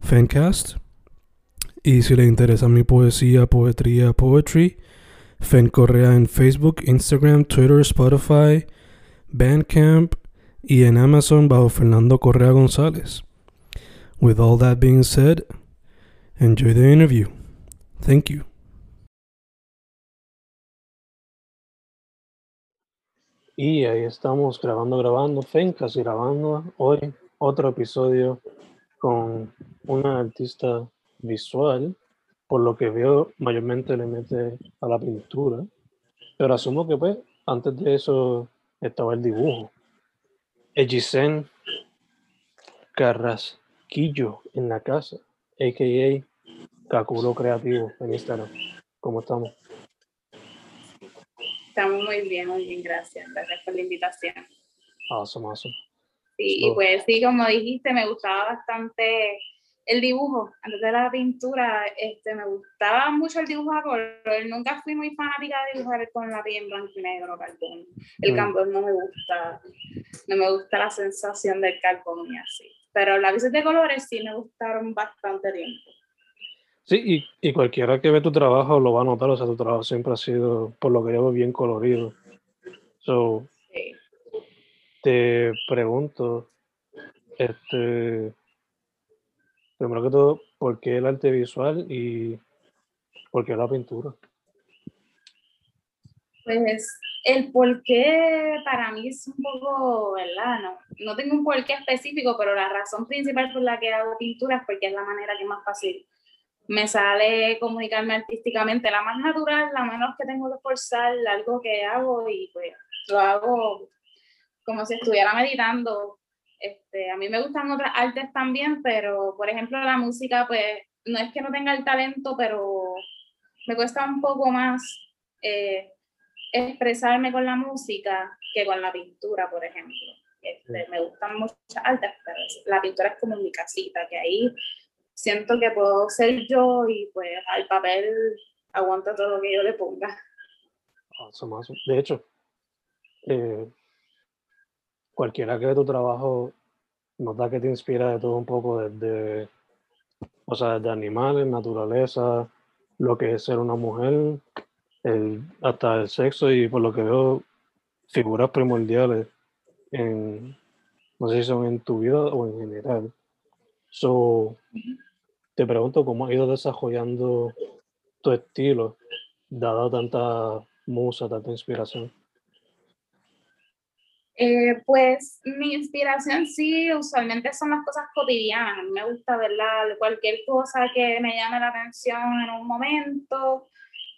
Fencast. Y si le interesa mi poesía, poetría, poetry, Fen Correa en Facebook, Instagram, Twitter, Spotify, Bandcamp y en Amazon bajo Fernando Correa González. With all that being said, enjoy the interview. Thank you. Y ahí estamos grabando, grabando, Fencas grabando hoy otro episodio con una artista visual, por lo que veo mayormente le mete a la pintura, pero asumo que pues antes de eso estaba el dibujo. Ejisen Carrasquillo en la casa, a.k.a. Caculo Creativo en Instagram. ¿Cómo estamos? Estamos muy bien, muy bien, gracias. Gracias por la invitación. Awesome, awesome. Sí, y pues sí, como dijiste, me gustaba bastante el dibujo. Antes de la pintura, este, me gustaba mucho el dibujo a color. Nunca fui muy fanática de dibujar con la piel en blanco y negro, carbón. El mm. carbón no me gusta, no me gusta la sensación del carbón y así. Pero las lápices de colores sí me gustaron bastante tiempo. Sí, y, y, cualquiera que ve tu trabajo lo va a notar, o sea, tu trabajo siempre ha sido, por lo que yo bien colorido. So, te pregunto, este, primero que todo, ¿por qué el arte visual y por qué la pintura? Pues el por qué para mí es un poco, ¿verdad? No, no tengo un porqué específico, pero la razón principal por la que hago pintura es porque es la manera que más fácil me sale comunicarme artísticamente, la más natural, la menos que tengo que esforzar, algo que hago y pues lo hago como si estuviera meditando. Este, a mí me gustan otras artes también, pero por ejemplo la música, pues no es que no tenga el talento, pero me cuesta un poco más eh, expresarme con la música que con la pintura, por ejemplo. Este, me gustan muchas artes, pero la pintura es como mi casita, que ahí siento que puedo ser yo y pues al papel aguanta todo lo que yo le ponga. De hecho, eh, cualquiera que ve tu trabajo nota que te inspira de todo un poco, desde, o sea, desde animales, naturaleza, lo que es ser una mujer, hasta el sexo y por lo que veo, figuras primordiales en, no sé si son en tu vida o en general. So, te pregunto cómo has ido desarrollando tu estilo, dado tanta musa, tanta inspiración. Eh, pues mi inspiración sí, usualmente son las cosas cotidianas. Me gusta, ¿verdad? Cualquier cosa que me llame la atención en un momento,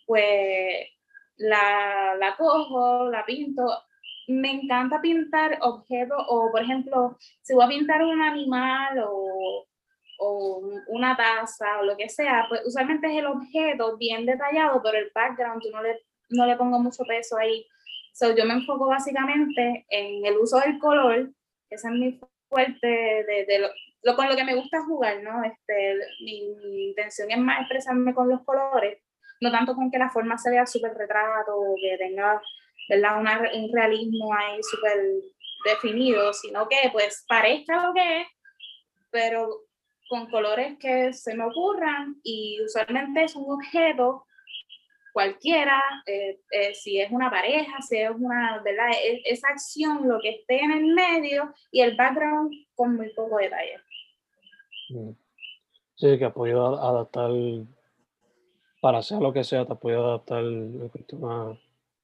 pues la, la cojo, la pinto. Me encanta pintar objetos o, por ejemplo, si voy a pintar un animal o, o una taza o lo que sea, pues usualmente es el objeto bien detallado, pero el background yo no le, no le pongo mucho peso ahí So, yo me enfoco básicamente en el uso del color, esa es mi fuerte, de, de lo, con lo que me gusta jugar, ¿no? Este, mi, intención es más expresarme con los colores, no tanto con que la forma se vea súper retrato, que tenga ¿verdad? un realismo ahí súper definido, sino que pues parezca lo que es, pero con colores que se me ocurran y usualmente es un objeto cualquiera, eh, eh, si es una pareja, si es una, ¿verdad? E, esa acción, lo que esté en el medio y el background con muy poco detalle. Mm. Sí, que has podido adaptar, para hacer lo que sea, te has podido adaptar no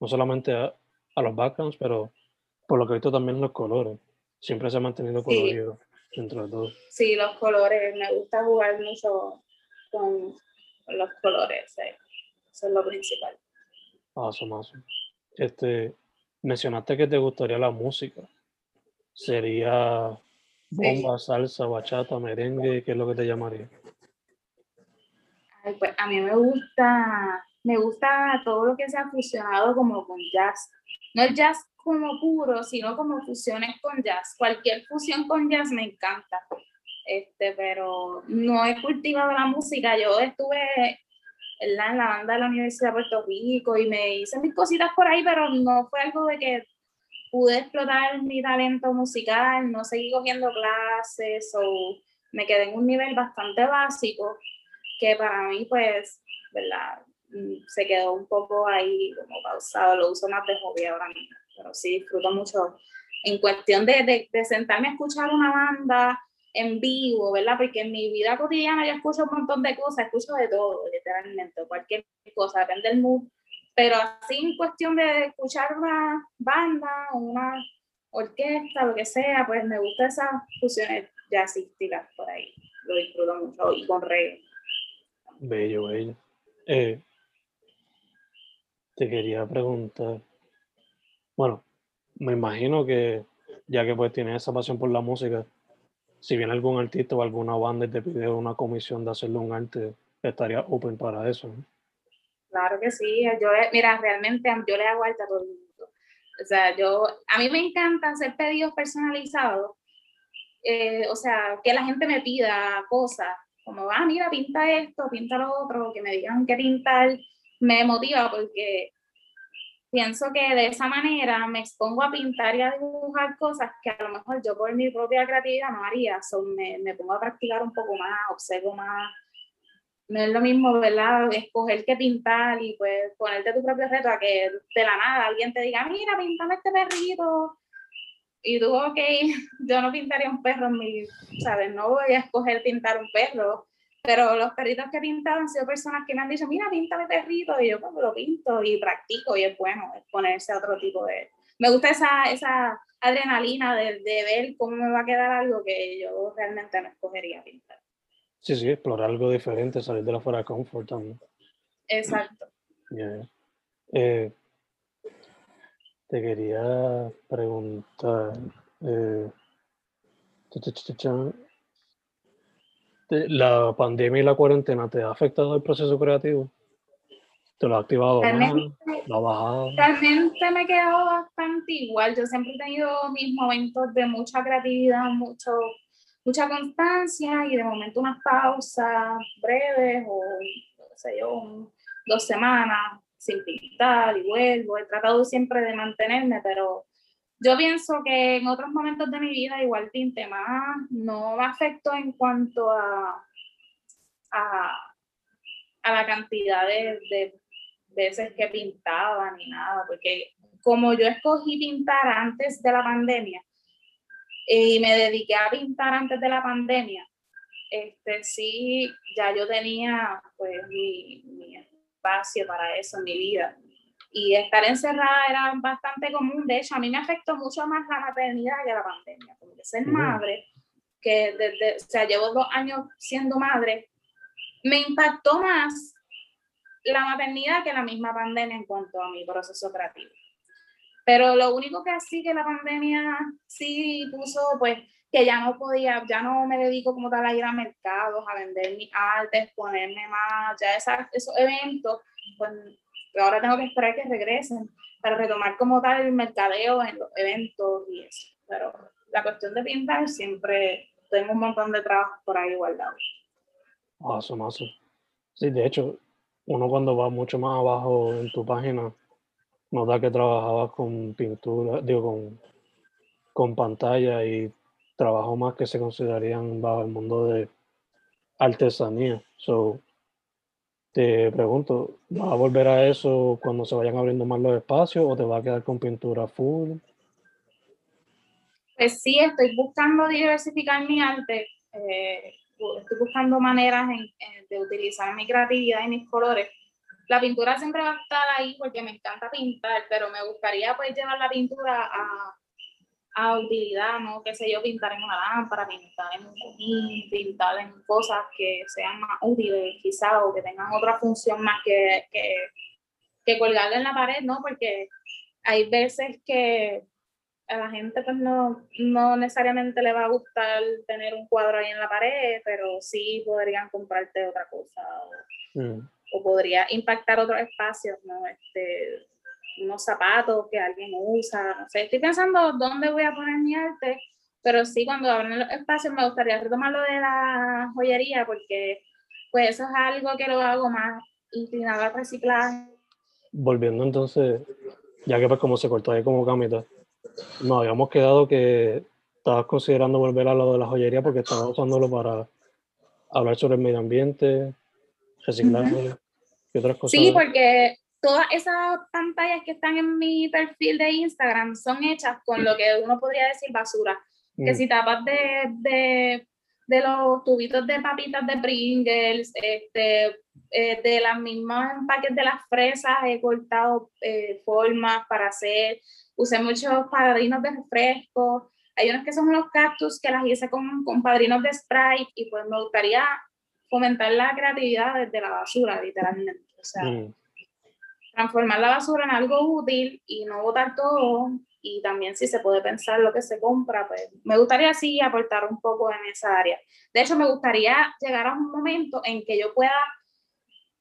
solamente a, los backgrounds, pero por lo que he visto también los colores. Siempre se ha mantenido colorido dentro de todo. Sí, los colores. Me gusta jugar mucho con los colores. Eso es lo principal. Paso, más. Este, mencionaste que te gustaría la música. Sería bomba, salsa, bachata, merengue, ¿qué es lo que te llamaría? pues a mí me gusta, me gusta todo lo que se ha fusionado como con jazz. No el jazz como puro, sino como fusiones con jazz. Cualquier fusión con jazz me encanta. Este, pero no he cultivado la música. Yo estuve la, en la banda de la Universidad de Puerto Rico y me hice mis cositas por ahí, pero no fue algo de que pude explotar mi talento musical, no seguí cogiendo clases o me quedé en un nivel bastante básico que para mí pues, ¿verdad? Mm, se quedó un poco ahí como pausado, lo uso más de hobby ahora mismo, pero sí disfruto mucho en cuestión de, de, sentarme a escuchar una banda en vivo, ¿verdad? Porque en mi vida cotidiana yo escucho un montón de cosas, escucho de todo, literalmente, cualquier cosa, depende del mood, pero así en cuestión de escuchar una banda una orquesta, lo que sea, pues me gusta esas fusiones jazzísticas por ahí, lo disfruto mucho, y con reggae. Bello, bello. Eh, te quería preguntar, bueno, me imagino que ya que pues tienes esa pasión por la música, si viene algún artista o alguna banda y te pide una comisión de hacerle un arte, estaría open para eso. Claro que sí, yo, mira, realmente yo le hago arte a todo el mundo. O sea, yo, a mí me encanta hacer pedidos personalizados, eh, o sea, que la gente me pida cosas como, ah, mira, pinta esto, pinta lo otro, que me digan qué pintar, me motiva porque pienso que de esa manera me expongo a pintar y a dibujar cosas que a lo mejor yo por mi propia creatividad no haría, so, me, me pongo a practicar un poco más, observo más, no es lo mismo, ¿verdad? Escoger qué pintar y pues ponerte tu propio reto a que de la nada alguien te diga, mira, pintame este perrito, y tú, ok, yo no pintaría un perro en mi, ¿sabes? No voy a escoger pintar un perro, pero los perritos que he pintado han sido personas que me han dicho, mira, píntame perrito, y yo pues lo pinto y practico, y es bueno ponerse a otro tipo de... Me gusta esa, esa adrenalina de, de ver cómo me va a quedar algo que yo realmente no escogería pintar. Sí, sí, explorar algo diferente, salir de la fuera de confort también. Exacto. Eh, te quería preguntar, eh, ¿la pandemia y la cuarentena te ha afectado el proceso creativo? ¿Te lo ha activado realmente, ¿Lo ha bajado? Realmente me he quedado bastante igual. Yo siempre he tenido mis momentos de mucha creatividad, mucho, mucha constancia y de momento unas pausas breves o, no sé yo, dos semanas sin pintar y vuelvo. He tratado siempre de mantenerme, pero yo pienso que en otros momentos de mi vida igual pinté más, no me afectó en cuanto a, a, la cantidad de, de, veces que pintaba ni nada, porque como yo escogí pintar antes de la pandemia y me dediqué a pintar antes de la pandemia, este sí, ya yo tenía pues mi espacio para eso en mi vida. Y estar encerrada era bastante común. De hecho, a mí me afectó mucho más la maternidad que la pandemia. Como que ser madre, que desde, o sea, llevo dos años siendo madre, me impactó más la maternidad que la misma pandemia en cuanto a mi proceso creativo. Pero lo único que así que la pandemia sí puso, pues, que ya no podía, ya no me dedico como tal a ir a mercados, a vender mis artes, ponerme más, ya esos eventos, pues ahora tengo que esperar que regresen para retomar como tal el mercadeo en los eventos y eso. Pero la cuestión de pintar siempre tengo un montón de trabajo por ahí guardado. Awesome, awesome. Sí, de hecho, uno cuando va mucho más abajo en tu página, nota que trabajabas con pintura, digo, con, con pantalla y trabajo más que se considerarían bajo el mundo de artesanía. So, te pregunto, ¿vas a volver a eso cuando se vayan abriendo más los espacios o te va a quedar con pintura full? Pues sí, estoy buscando diversificar mi arte. Eh, estoy buscando maneras de utilizar mi creatividad y mis colores. La pintura siempre va a estar ahí porque me encanta pintar, pero me gustaría pues llevar la pintura a, a utilidad, ¿no? Qué sé yo, pintar en una lámpara, pintar en un cojín, pintar en cosas que sean más útiles quizá o que tengan otra función más que, que, que colgarla en la pared, ¿no? Porque hay veces que a la gente pues no, no necesariamente le va a gustar tener un cuadro ahí en la pared, pero sí podrían comprarte otra cosa o, mm. o podría impactar otros espacios, ¿no? Este, unos zapatos que alguien usa, no sé, estoy pensando dónde voy a poner mi arte, pero sí cuando abren los espacios me gustaría retomar lo de la joyería porque pues eso es algo que lo hago más inclinado al reciclaje. Volviendo entonces, ya que pues como se cortó ahí como camita, nos habíamos quedado que estabas considerando volver a lo de la joyería porque estabas usándolo para hablar sobre el medio ambiente, reciclar y otras cosas. Sí, porque todas esas pantallas que están en mi perfil de Instagram son hechas con lo que uno podría decir basura. Que mm. si tapas de, de, de, los tubitos de papitas de Pringles, este, eh, de las mismas empaques de las fresas, he cortado eh, formas para hacer, usé muchos padrinos de refresco. Hay unos que son unos cactus que las hice con, con padrinos de Sprite y pues me gustaría fomentar la creatividad desde la basura, literalmente. O sea, mm transformar la basura en algo útil y no botar todo. Y también si se puede pensar lo que se compra, pues me gustaría así aportar un poco en esa área. De hecho, me gustaría llegar a un momento en que yo pueda,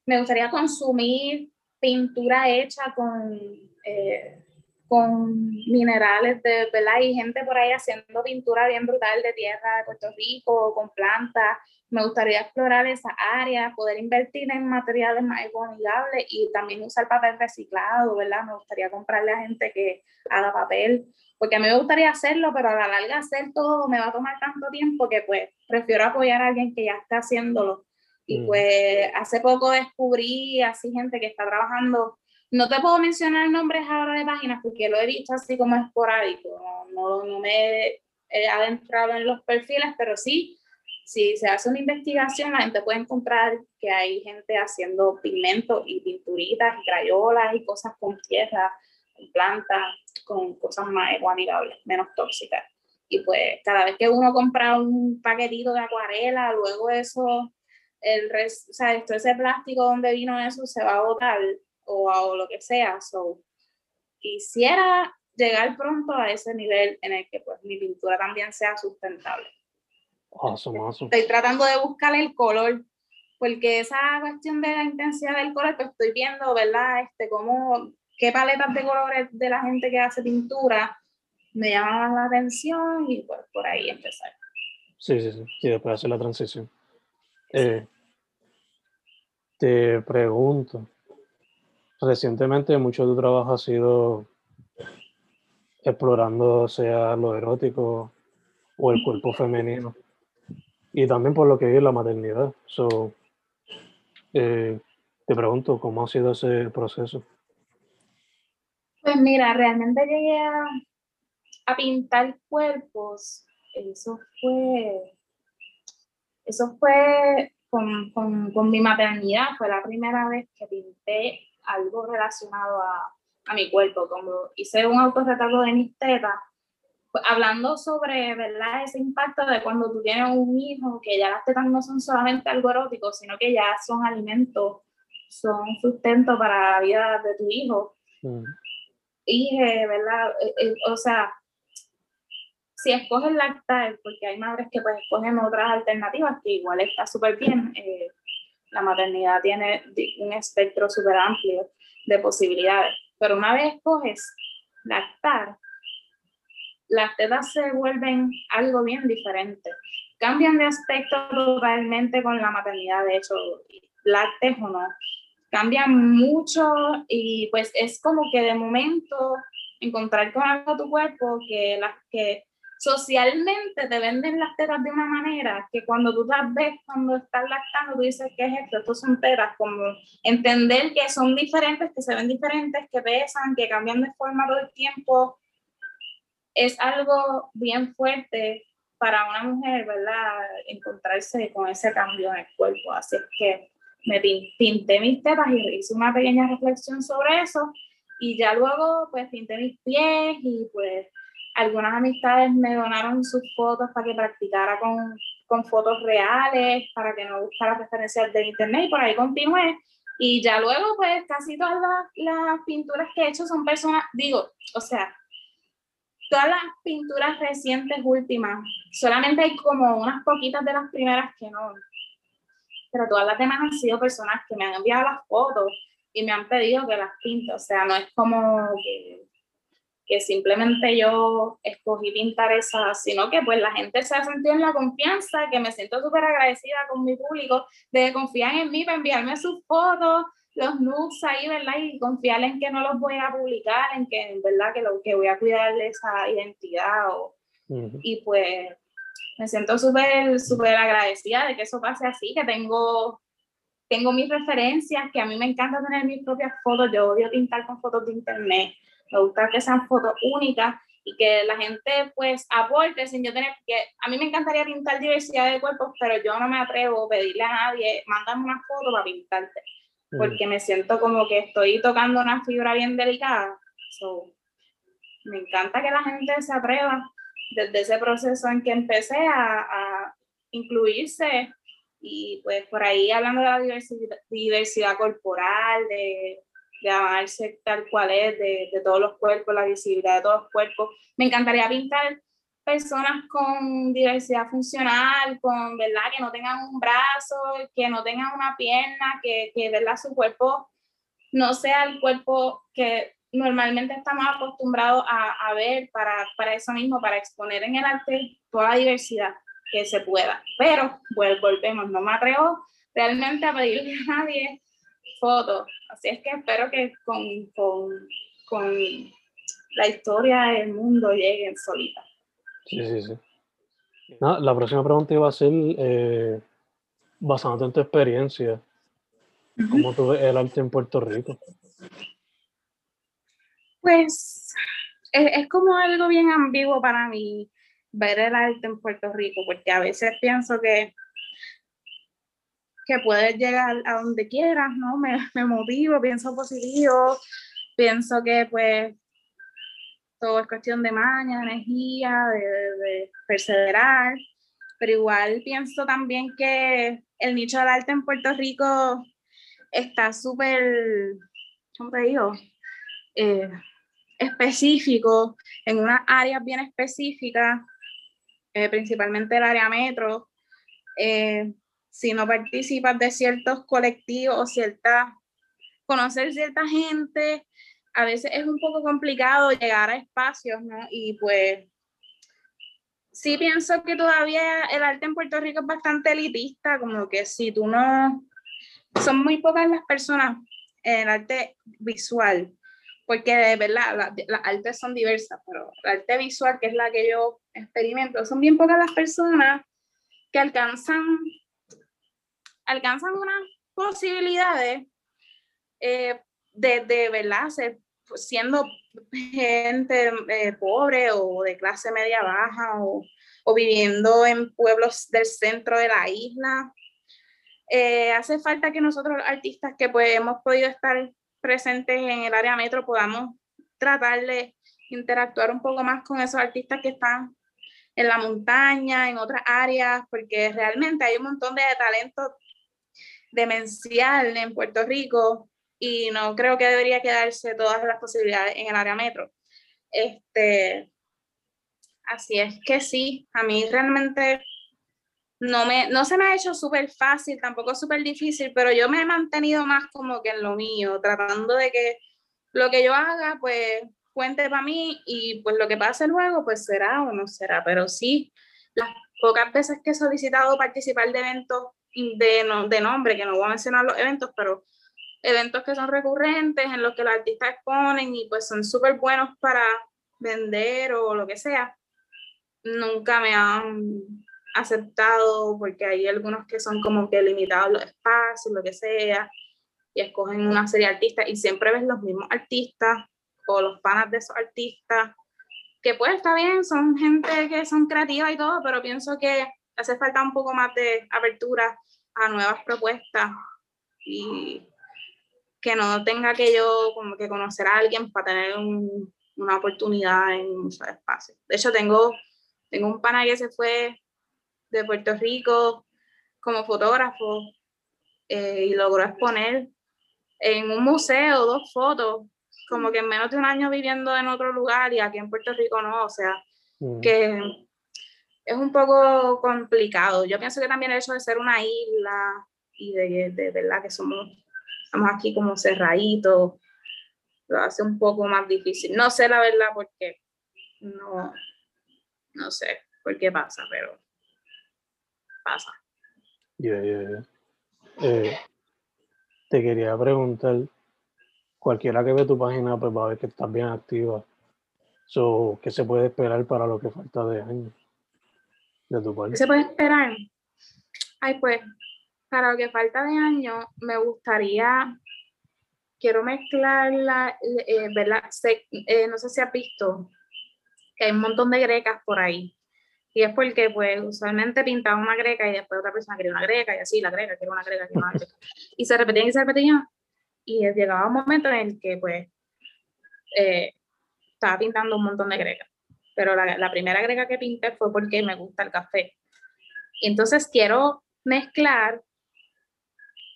me gustaría consumir pintura hecha con, eh, con minerales, de, ¿verdad? Hay gente por ahí haciendo pintura bien brutal de tierra de Puerto Rico, con plantas me gustaría explorar esa área, poder invertir en materiales más economicables y también usar papel reciclado, ¿verdad? Me gustaría comprarle a gente que haga papel, porque a mí me gustaría hacerlo, pero a la larga hacer todo me va a tomar tanto tiempo que pues prefiero apoyar a alguien que ya está haciéndolo. Y mm. pues hace poco descubrí así gente que está trabajando, no te puedo mencionar nombres ahora de páginas porque lo he visto así como esporádico, no, no, no me he adentrado en los perfiles, pero sí si se hace una investigación, la gente puede encontrar que hay gente haciendo pigmentos y pinturitas y crayolas y cosas con tierra, con plantas, con cosas más ecoamigables, menos tóxicas. Y pues cada vez que uno compra un paquetito de acuarela, luego eso, el res, o sea, esto, ese plástico donde vino eso se va a botar o, o lo que sea. So, quisiera llegar pronto a ese nivel en el que pues mi pintura también sea sustentable. Estoy tratando de buscar el color, porque esa cuestión de la intensidad del color, pues estoy viendo, ¿verdad? Este, cómo, qué paletas de colores de la gente que hace pintura me llaman la atención y pues por ahí empezar. Sí, sí, sí, y después hacer la transición. Eh, te pregunto, recientemente mucho de tu trabajo ha sido explorando sea lo erótico o el cuerpo femenino y también por lo que es la maternidad. So, eh, te pregunto, ¿cómo ha sido ese proceso? Pues mira, realmente llegué a, pintar cuerpos. Eso fue, eso fue con, con, con, mi maternidad. Fue la primera vez que pinté algo relacionado a, a mi cuerpo. Como hice un autorretrato de mis tetas hablando sobre, ¿verdad? Ese impacto de cuando tú tienes un hijo, que ya las tetas no son solamente algo erótico, sino que ya son alimentos, son sustento para la vida de tu hijo. Mm. Y, ¿verdad? Eh, eh, o sea, si escoges lactar, porque hay madres que pues escogen otras alternativas, que igual está súper bien, eh, la maternidad tiene un espectro súper amplio de posibilidades, pero una vez escoges lactar, las tetas se vuelven algo bien diferente. Cambian de aspecto totalmente con la maternidad, de hecho, lácteos o no. Cambian mucho y pues es como que de momento encontrar con algo tu cuerpo que las que socialmente te venden las tetas de una manera que cuando tú las ves cuando estás lactando, tú dices, ¿qué es esto? Estos son tetas, como entender que son diferentes, que se ven diferentes, que pesan, que cambian de forma todo el tiempo, es algo bien fuerte para una mujer, ¿verdad? Encontrarse con ese cambio en el cuerpo. Así es que me pinté mis tetas y hice una pequeña reflexión sobre eso. Y ya luego, pues, pinté mis pies y, pues, algunas amistades me donaron sus fotos para que practicara con, con fotos reales, para que no buscara referencias de internet y por ahí continué. Y ya luego, pues, casi todas las, las pinturas que he hecho son personas, digo, o sea, todas las pinturas recientes últimas, solamente hay como unas poquitas de las primeras que no, pero todas las demás han sido personas que me han enviado las fotos y me han pedido que las pinte, o sea, no es como que, que simplemente yo escogí pintar esas, sino que pues la gente se ha sentido en la confianza, que me siento súper agradecida con mi público de que confían en mí para enviarme sus fotos, los nudes ahí, ¿verdad? Y confiar en que no los voy a publicar, en que en verdad que, lo, que voy a cuidar de esa identidad. O, Y pues me siento súper, súper agradecida de que eso pase así, que tengo, tengo mis referencias, que a mí me encanta tener mis propias fotos, yo odio pintar con fotos de internet, me gusta que sean fotos únicas y que la gente pues aporte sin yo tener que, a mí me encantaría pintar diversidad de cuerpos, pero yo no me atrevo a pedirle a nadie, mándame una foto para pintarte porque me siento como que estoy tocando una fibra bien delicada. me encanta que la gente se atreva desde ese proceso en que empecé a, a incluirse y pues por ahí hablando de la diversidad, diversidad corporal, de, de amarse tal cual es, de, de todos los cuerpos, la visibilidad de todos los cuerpos. Me encantaría pintar personas con diversidad funcional, con, ¿verdad? Que no tengan un brazo, que no tengan una pierna, que, que ¿verdad? Su cuerpo no sea el cuerpo que normalmente estamos acostumbrados a, a ver para, para, eso mismo, para exponer en el arte toda la diversidad que se pueda. Pero, pues, volvemos, no me atrevo realmente a pedirle a nadie fotos. Así es que espero que con, con, con la historia del mundo lleguen solitas. Sí, sí, sí. la próxima pregunta iba a ser, eh, basándote en tu experiencia, ¿cómo tú ves el arte en Puerto Rico? Pues es, como algo bien ambiguo para mí ver el arte en Puerto Rico, porque a veces pienso que, que puedes llegar a donde quieras, ¿no? Me, me motivo, pienso positivo, pienso que pues todo es cuestión de maña, de energía, de, perseverar, pero igual pienso también que el nicho del arte en Puerto Rico está súper, ¿cómo te digo? Eh, específico, en unas áreas bien específicas, eh, principalmente el área metro. Eh, si no participas de ciertos colectivos o cierta, conocer cierta gente, a veces es un poco complicado llegar a espacios, ¿no? Y pues sí pienso que todavía el arte en Puerto Rico es bastante elitista, como que si tú no, son muy pocas las personas en arte visual, porque de verdad las la artes son diversas, pero el arte visual, que es la que yo experimento, son bien pocas las personas que alcanzan, alcanzan unas posibilidades eh, de, de, ¿verdad? Ser siendo gente eh, pobre o de clase media baja o, viviendo en pueblos del centro de la isla. Eh, hace falta que nosotros artistas que pues hemos podido estar presentes en el área metro podamos tratar de interactuar un poco más con esos artistas que están en la montaña, en otras áreas, porque realmente hay un montón de talento demencial en Puerto Rico y no creo que debería quedarse todas las posibilidades en el área metro. Este, así es que sí, a mí realmente no, me, no se me ha hecho súper fácil, tampoco súper difícil, pero yo me he mantenido más como que en lo mío, tratando de que lo que yo haga, pues cuente para mí y pues lo que pase luego, pues será o no será, pero sí, las pocas veces que he solicitado participar de eventos de, de nombre, que no voy a mencionar los eventos, pero eventos que son recurrentes, en los que los artistas exponen y pues son súper buenos para vender o lo que sea, nunca me han aceptado porque hay algunos que son como que limitados los espacios, lo que sea, y escogen una serie de artistas y siempre ves los mismos artistas o los panas de esos artistas que pues está bien, son gente que son creativas y todo, pero pienso que hace falta un poco más de apertura a nuevas propuestas y que no tenga que yo como que conocer a alguien para tener una oportunidad en muchos espacios. De hecho, tengo, tengo un pana que se fue de Puerto Rico como fotógrafo eh, y logró exponer en un museo dos fotos como que en menos de un año viviendo en otro lugar y aquí en Puerto Rico no, o sea, mm. que es un poco complicado. Yo pienso que también el hecho de ser una isla y de, de verdad que somos, estamos aquí como cerraditos, lo hace un poco más difícil. No sé la verdad por qué, no, no sé por qué pasa, pero pasa. Yeah, yeah, eh, te quería preguntar, cualquiera que ve tu página pues va a ver que estás bien activa. So, ¿Qué se puede esperar para lo que falta de año se puede esperar? Ay, pues, para lo que falta de año, me gustaría, quiero mezclar la, eh, ¿verdad? Eh, no sé si has visto que hay un montón de grecas por ahí. Y es porque, pues, usualmente pintaba una greca y después otra persona quería una greca y así, la greca, quiero una greca, quiero una greca. Y se repetían y se repetían y llegaba un momento en el que pues eh, estaba pintando un montón de gregas, pero la, la, primera grega que pinté fue porque me gusta el café. Y entonces quiero mezclar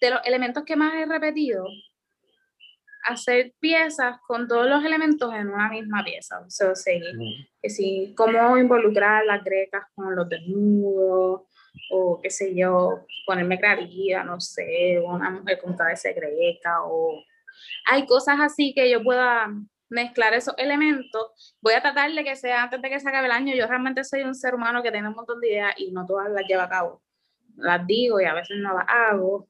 de los elementos que más he repetido, hacer piezas con todos los elementos en una misma pieza. O sea, que si, cómo involucrar las grecas con los desnudos, o qué sé yo, ponerme creativa, no sé, una mujer con cabeza greca, o hay cosas así que yo pueda mezclar esos elementos. Voy a tratar de que sea antes de que se acabe el año. Yo realmente soy un ser humano que tiene un montón de ideas y no todas las llevo a cabo. Las digo y a veces no las hago.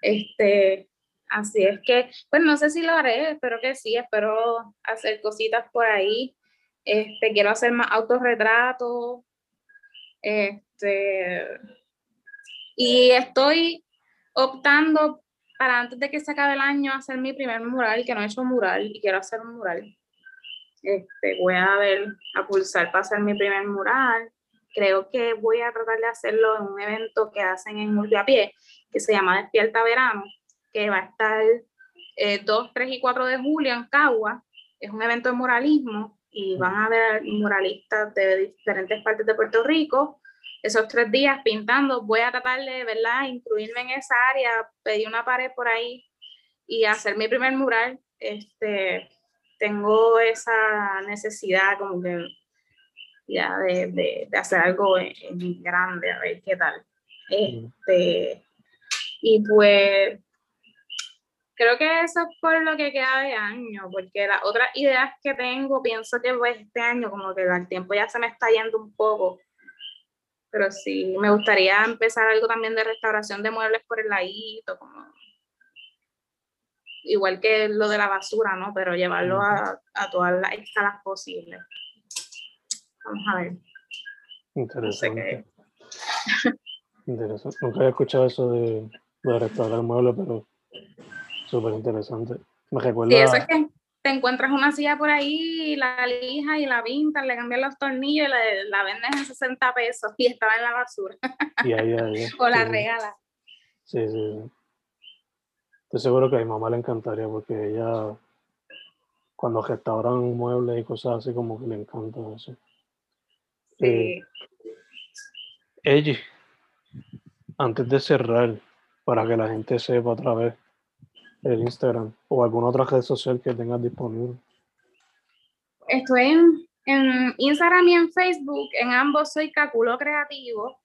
Este, así es que, pues no sé si lo haré, espero que sí, espero hacer cositas por ahí. Este, quiero hacer más autorretratos. Este, y estoy optando para antes de que se acabe el año hacer mi primer mural, que no he hecho mural y quiero hacer un mural. Este, voy a ver, a pulsar para hacer mi primer mural. Creo que voy a tratar de hacerlo en un evento que hacen en Pie, que se llama Despierta Verano, que va a estar eh, 2, 3 y 4 de julio en Cagua. Es un evento de muralismo y van a ver muralistas de diferentes partes de Puerto Rico esos tres días pintando. Voy a tratar de, ¿verdad?, incluirme en esa área, pedir una pared por ahí y hacer mi primer mural. Este, tengo esa necesidad como que ya de, de, hacer algo en, grande, a ver qué tal. Este, y pues creo que eso es por lo que queda de año, porque las otras ideas que tengo, pienso que pues este año como que el tiempo ya se me está yendo un poco pero sí, me gustaría empezar algo también de restauración de muebles por el ladito, como igual que lo de la basura, ¿no? Pero llevarlo a, a todas las escalas posibles. Vamos a ver. Interesante. interesante. Nunca había escuchado eso de, de restaurar muebles, pero súper interesante. Me recuerda... Sí, eso es que te encuentras una silla por ahí, la lija y la pintan, le cambian los tornillos y la, la venden en 60 pesos y estaba en la basura. o la regala. Sí, sí. Estoy seguro que a mi mamá le encantaría porque ella, cuando restauran muebles y cosas así, como que le encanta eso. Sí. Eh, antes de cerrar, para que la gente sepa otra vez, el Instagram o alguna otra red social que tengas disponible. Estoy en, en Instagram y en Facebook, en ambos soy Caculo Creativo.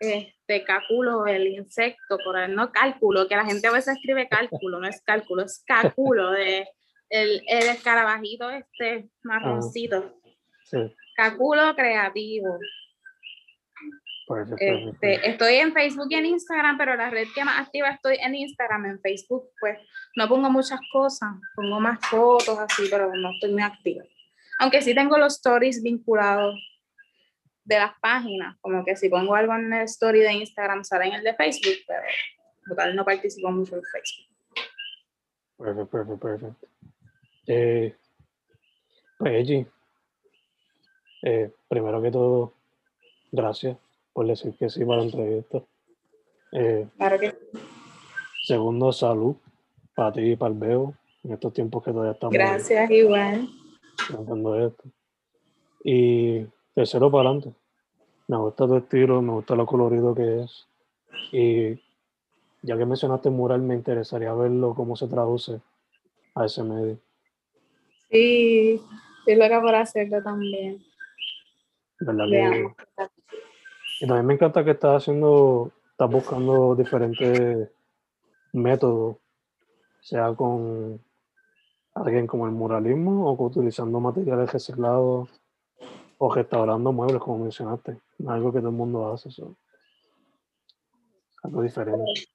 Este Caculo, el insecto, por el no cálculo, que la gente a veces escribe cálculo, no es cálculo, es Caculo, de, el, el escarabajito este marroncito. sí. Caculo Creativo. Este, estoy en Facebook y en Instagram, pero la red que más activa estoy en Instagram, en Facebook, pues no pongo muchas cosas, pongo más fotos así, pero no estoy muy activa. Aunque sí tengo los stories vinculados de las páginas, como que si pongo algo en el story de Instagram sale en el de Facebook, pero total no participo mucho en Facebook. Perfecto, perfecto, perfecto. Eh, pues, Eh, primero que todo, gracias por decir que sí para la entrevista. Eh, Claro que segundo, salud para ti y para el Bebo en estos tiempos que todavía estamos gracias igual. esto. Y tercero, para adelante. Me gusta tu estilo, me gusta lo colorido que es. Y ya que mencionaste mural, me interesaría verlo, cómo se traduce a ese medio. Sí, estoy loca por hacerlo también. ¿Verdad que-. Y también me encanta que estás haciendo, estás buscando diferentes métodos, sea con alguien como el muralismo o utilizando materiales reciclados o restaurando muebles, como mencionaste. Algo que todo el mundo hace. so. Algo diferente.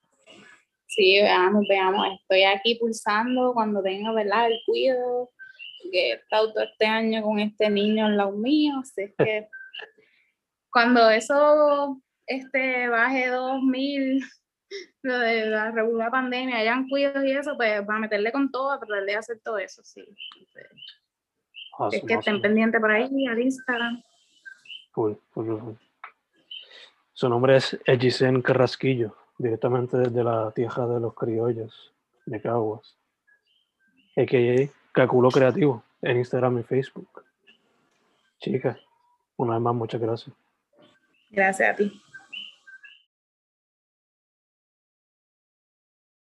Sí, veamos, veamos. Estoy aquí pulsando cuando tenga, ¿verdad? El cuido, que he estado todo este año con este niño al lado mío, así es que cuando eso este, baje 2000, lo de la regular pandemia, hayan cuidos y eso, pues va a meterle con todo, a tratar de hacer todo eso, sí. Es Awesome, que estén pendientes por ahí, al Instagram. Cool, cool, cool, cool. Su nombre es Ejisen Carrasquillo, directamente desde la tierra de los criollos de Caguas, a.k.a. Caculo Creativo, en Instagram y Facebook. Chicas, una vez más, muchas gracias. Gracias a ti.